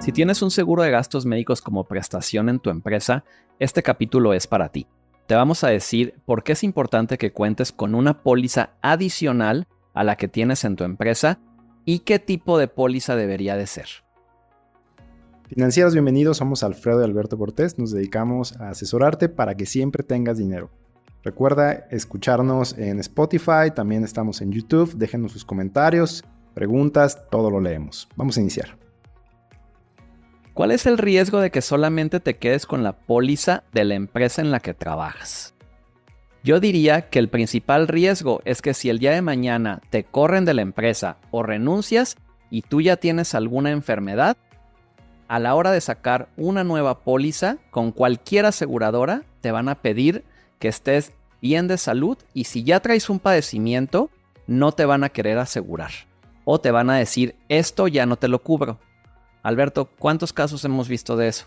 Si tienes un seguro de gastos médicos como prestación en tu empresa, este capítulo es para ti. Te vamos a decir por qué es importante que cuentes con una póliza adicional a la que tienes en tu empresa y qué tipo de póliza debería de ser. Financieros, bienvenidos. Somos Alfredo y Alberto Cortés. Nos dedicamos a asesorarte para que siempre tengas dinero. Recuerda escucharnos en Spotify, también estamos en YouTube. Déjenos sus comentarios, preguntas, todo lo leemos. Vamos a iniciar. ¿Cuál es el riesgo de que solamente te quedes con la póliza de la empresa en la que trabajas? Yo diría que el principal riesgo es que si el día de mañana te corren de la empresa o renuncias y tú ya tienes alguna enfermedad, a la hora de sacar una nueva póliza con cualquier aseguradora te van a pedir que estés bien de salud y si ya traes un padecimiento no te van a querer asegurar o te van a decir esto ya no te lo cubro Alberto, ¿cuántos casos hemos visto de eso?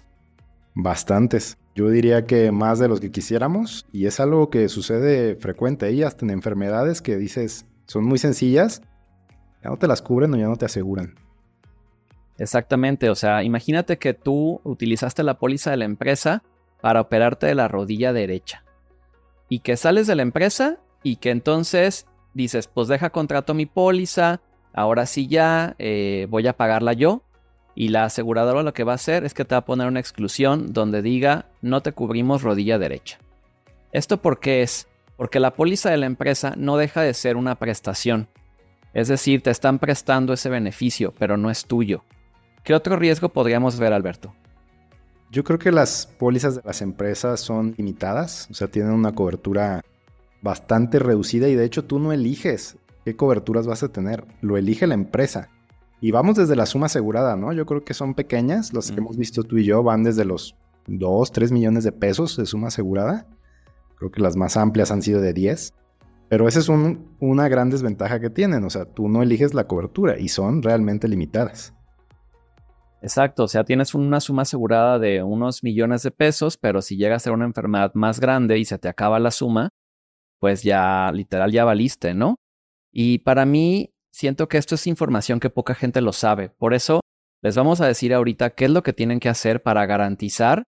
Bastantes. Yo diría que más de los que quisiéramos y es algo que sucede frecuente y hasta en enfermedades que dices son muy sencillas, ya no te las cubren o ya no te aseguran. Exactamente, o sea, imagínate que tú utilizaste la póliza de la empresa para operarte de la rodilla derecha y que sales de la empresa y que entonces dices, pues deja contrato mi póliza, ahora sí ya eh, voy a pagarla yo y la aseguradora lo que va a hacer es que te va a poner una exclusión donde diga no te cubrimos rodilla derecha. ¿Esto por qué es? Porque la póliza de la empresa no deja de ser una prestación. Es decir, te están prestando ese beneficio, pero no es tuyo. ¿Qué otro riesgo podríamos ver, Alberto? Yo creo que las pólizas de las empresas son limitadas, o sea, tienen una cobertura bastante reducida y de hecho tú no eliges qué coberturas vas a tener, lo elige la empresa. Y vamos desde la suma asegurada, ¿no? Yo creo que son pequeñas, las que hemos visto tú y yo van desde los 2, 3 millones de pesos de suma asegurada. Creo que las más amplias han sido de 10. Pero esa es una gran desventaja que tienen, o sea, tú no eliges la cobertura y son realmente limitadas. Exacto, o sea, tienes una suma asegurada de unos millones de pesos, pero si llega a ser una enfermedad más grande y se te acaba la suma, pues ya literal ya valiste, ¿no? Y para mí siento que esto es información que poca gente lo sabe. Por eso les vamos a decir ahorita qué es lo que tienen que hacer para garantizar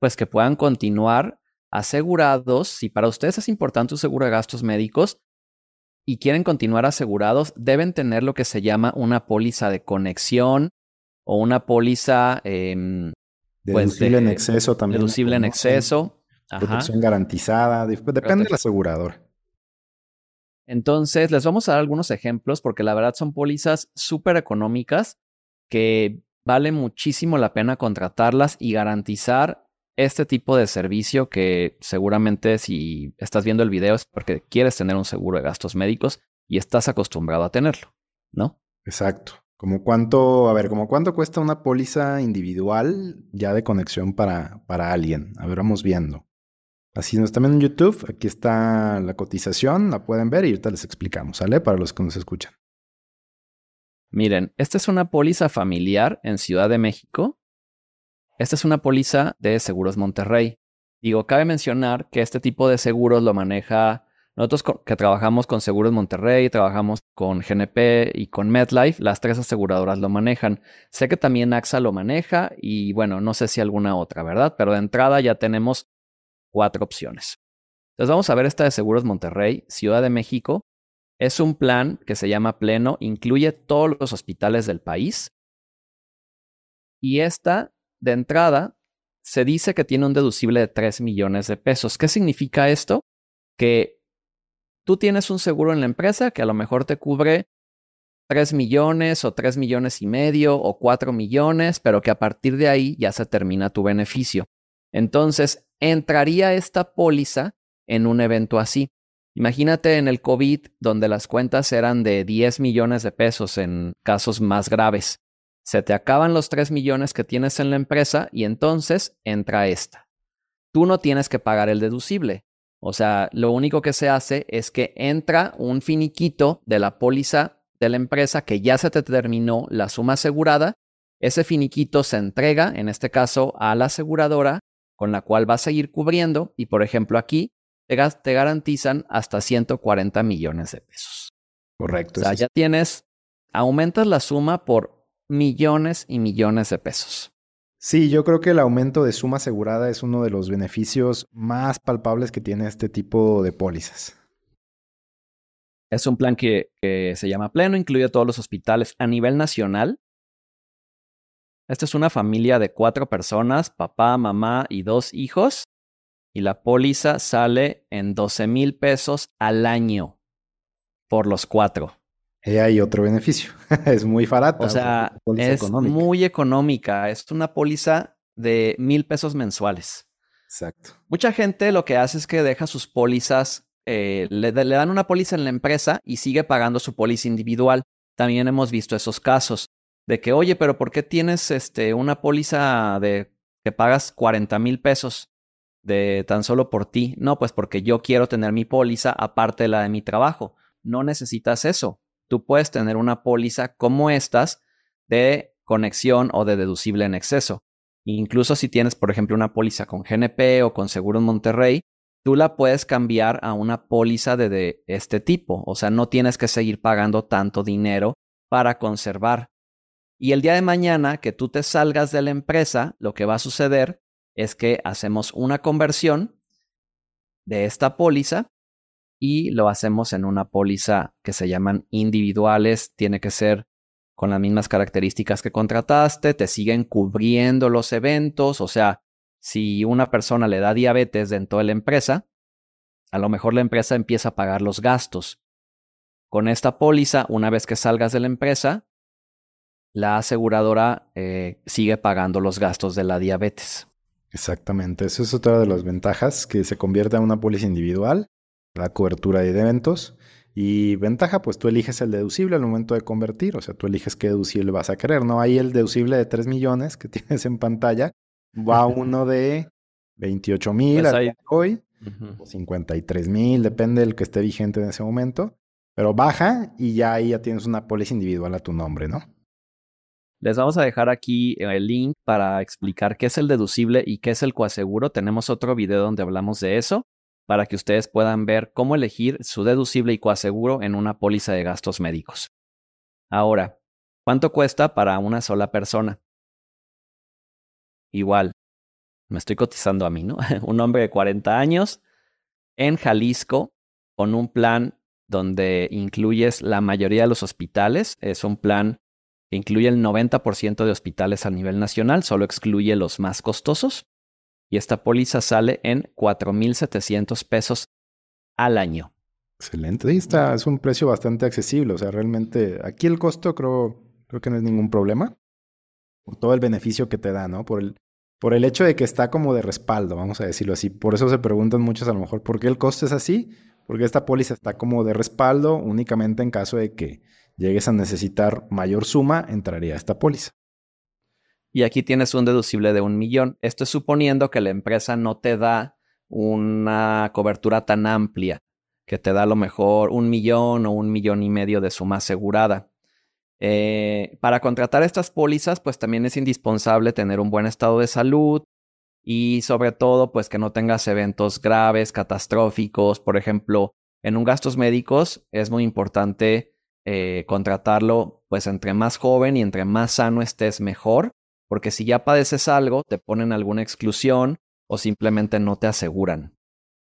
pues que puedan continuar asegurados. Si para ustedes es importante un seguro de gastos médicos y quieren continuar asegurados, deben tener lo que se llama una póliza de conexión o una póliza em, pues, deducible en exceso también. Deducible en exceso. Protección garantizada. Depende del asegurador. Entonces, les vamos a dar algunos ejemplos porque la verdad son pólizas súper económicas que vale muchísimo la pena contratarlas y garantizar este tipo de servicio que seguramente si estás viendo el video es porque quieres tener un seguro de gastos médicos y estás acostumbrado a tenerlo, ¿no? Exacto. Como cuánto, a ver, como cuánto cuesta una póliza individual ya de conexión para, para alguien. A ver, vamos viendo. Así nos también en YouTube, aquí está la cotización, la pueden ver y ahorita les explicamos, ¿sale? Para los que nos escuchan. Miren, esta es una póliza familiar en Ciudad de México. Esta es una póliza de Seguros Monterrey. Digo, cabe mencionar que este tipo de seguros lo maneja nosotros que trabajamos con Seguros Monterrey, trabajamos con GNP y con MedLife, las tres aseguradoras lo manejan. Sé que también AXA lo maneja y bueno, no sé si alguna otra, ¿verdad? Pero de entrada ya tenemos cuatro opciones. Entonces vamos a ver esta de Seguros Monterrey, Ciudad de México. Es un plan que se llama Pleno, incluye todos los hospitales del país. Y esta, de entrada, se dice que tiene un deducible de 3 millones de pesos. ¿Qué significa esto? Que tú tienes un seguro en la empresa que a lo mejor te cubre 3 millones o 3 millones y medio o 4 millones, pero que a partir de ahí ya se termina tu beneficio. Entonces, entraría esta póliza en un evento así. Imagínate en el COVID, donde las cuentas eran de 10 millones de pesos en casos más graves. Se te acaban los 3 millones que tienes en la empresa y entonces entra esta. Tú no tienes que pagar el deducible. O sea, lo único que se hace es que entra un finiquito de la póliza de la empresa que ya se te terminó la suma asegurada. Ese finiquito se entrega, en este caso, a la aseguradora con la cual va a seguir cubriendo y por ejemplo aquí te, garantizan hasta 140 millones de pesos. Correcto. O sea, ya tienes, aumentas la suma por millones y millones de pesos. Sí, yo creo que el aumento de suma asegurada es uno de los beneficios más palpables que tiene este tipo de pólizas. Es un plan que, que se llama Pleno, incluye a todos los hospitales a nivel nacional. Esta es una familia de cuatro personas, papá, mamá y dos hijos. Y la póliza sale en 12 mil pesos al año por los cuatro. Y hay otro beneficio. es muy barata. O sea, es muy económica. Es una póliza de mil pesos mensuales. Exacto. Mucha gente lo que hace es que deja sus pólizas, eh, le, le, dan una póliza en la empresa y sigue pagando su póliza individual. También hemos visto esos casos de que, oye, pero ¿por qué tienes este, una póliza de que pagas 40 mil pesos de tan solo por ti? No, pues porque yo quiero tener mi póliza aparte de la de mi trabajo. No necesitas eso tú puedes tener una póliza como estas de conexión o de deducible en exceso. Incluso si tienes, por ejemplo, una póliza con GNP o con Seguros Monterrey, tú la puedes cambiar a una póliza de, de, este tipo. O sea, no tienes que seguir pagando tanto dinero para conservar. Y el día de mañana que tú te salgas de la empresa, lo que va a suceder es que hacemos una conversión de esta póliza y lo hacemos en una póliza que se llaman individuales. Tiene que ser con las mismas características que contrataste, te siguen cubriendo los eventos, o sea, si una persona le da diabetes dentro de la empresa, a lo mejor la empresa empieza a pagar los gastos. Con esta póliza, una vez que salgas de la empresa, la aseguradora eh, sigue pagando los gastos de la diabetes. Exactamente, eso es otra de las ventajas, que se convierte en una póliza individual la cobertura de eventos. Y ventaja, pues tú eliges el deducible al momento de convertir, o sea, tú eliges qué deducible vas a querer, ¿no? Ahí el deducible de 3 millones que tienes en pantalla va uno de 28 mil pues hoy, o 53 mil, depende del que esté vigente en ese momento, pero baja y ya ahí ya tienes una póliza individual a tu nombre, ¿no? Les vamos a dejar aquí el link para explicar qué es el deducible y qué es el coaseguro. Tenemos otro video donde hablamos de eso para que ustedes puedan ver cómo elegir su deducible y coaseguro en una póliza de gastos médicos. Ahora, ¿cuánto cuesta para una sola persona? Igual, me estoy cotizando a mí, ¿no? un hombre de 40 años en Jalisco con un plan donde incluyes la mayoría de los hospitales. Es un plan incluye el 90% de hospitales a nivel nacional, solo excluye los más costosos y esta póliza sale en 4.700 pesos al año. Excelente, ahí está, es un precio bastante accesible, o sea, realmente aquí el costo creo, creo que no es ningún problema, todo el beneficio que te da, ¿no? Por el, por el hecho de que está como de respaldo, vamos a decirlo así. Por eso se preguntan muchos a lo mejor, ¿por qué el costo es así? Porque esta póliza está como de respaldo únicamente en caso de que llegues a necesitar mayor suma, entraría esta póliza y aquí tienes un deducible de un millón. Esto es suponiendo que la empresa no te da una cobertura tan amplia, que te da a lo mejor un millón o un millón y medio de suma asegurada. Eh, para contratar estas pólizas, pues también es indispensable tener un buen estado de salud y sobre todo, pues que no tengas eventos graves, catastróficos. Por ejemplo, en un gastos médicos es muy importante eh, contratarlo, pues entre más joven y entre más sano estés mejor, porque si ya padeces algo, te ponen alguna exclusión o simplemente no te aseguran.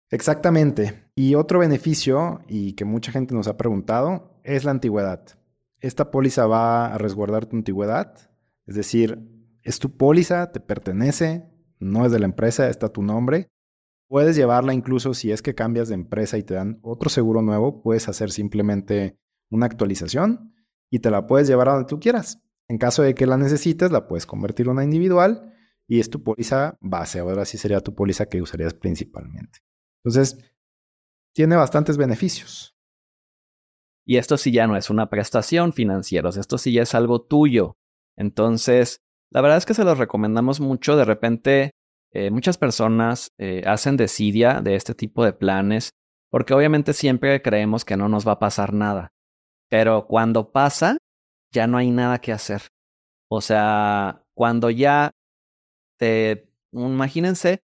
Exactamente. Y otro beneficio, y que mucha gente nos ha preguntado, es la antigüedad. Esta póliza va a resguardar tu antigüedad, es decir, es tu póliza, te pertenece, no es de la empresa, está tu nombre. Puedes llevarla incluso si es que cambias de empresa y te dan otro seguro nuevo, puedes hacer simplemente una actualización y te la puedes llevar a donde tú quieras. En caso de que la necesites, la puedes convertir en una individual y es tu póliza base. Ahora sí sería tu póliza que usarías principalmente. Entonces, tiene bastantes beneficios. Y esto sí ya no es una prestación financiera, esto sí ya es algo tuyo. Entonces, la verdad es que se los recomendamos mucho. De repente, eh, muchas personas eh, hacen desidia de este tipo de planes porque obviamente siempre creemos que no nos va a pasar nada. Pero cuando pasa, ya no hay nada que hacer. O sea, cuando ya te, imagínense,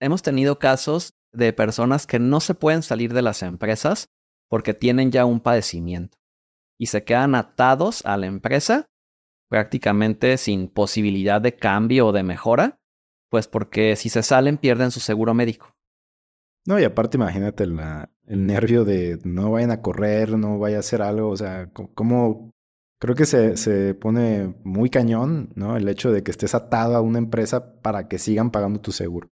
hemos tenido casos de personas que no se pueden salir de las empresas porque tienen ya un padecimiento y se quedan atados a la empresa prácticamente sin posibilidad de cambio o de mejora, pues porque si se salen pierden su seguro médico. No, y aparte imagínate el nervio de no vayan a correr, no vaya a hacer algo, o sea, como creo que se, se, pone muy cañón, ¿no? El hecho de que estés atado a una empresa para que sigan pagando tu seguro.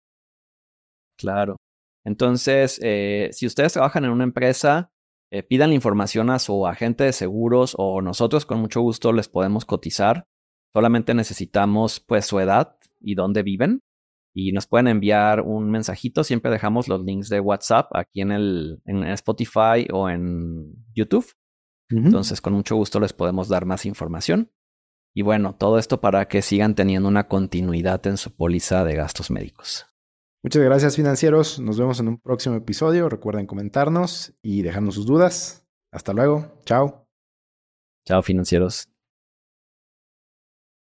Claro. Entonces, eh, si ustedes trabajan en una empresa, eh, pidan la información a su agente de seguros o nosotros con mucho gusto les podemos cotizar. Solamente necesitamos pues su edad y dónde viven y nos pueden enviar un mensajito. Siempre dejamos los links de WhatsApp aquí en, el, en Spotify o en YouTube. Entonces, con mucho gusto les podemos dar más información. Y bueno, todo esto para que sigan teniendo una continuidad en su póliza de gastos médicos. Muchas gracias financieros. Nos vemos en un próximo episodio. Recuerden comentarnos y dejarnos sus dudas. Hasta luego. Chao. Chao financieros.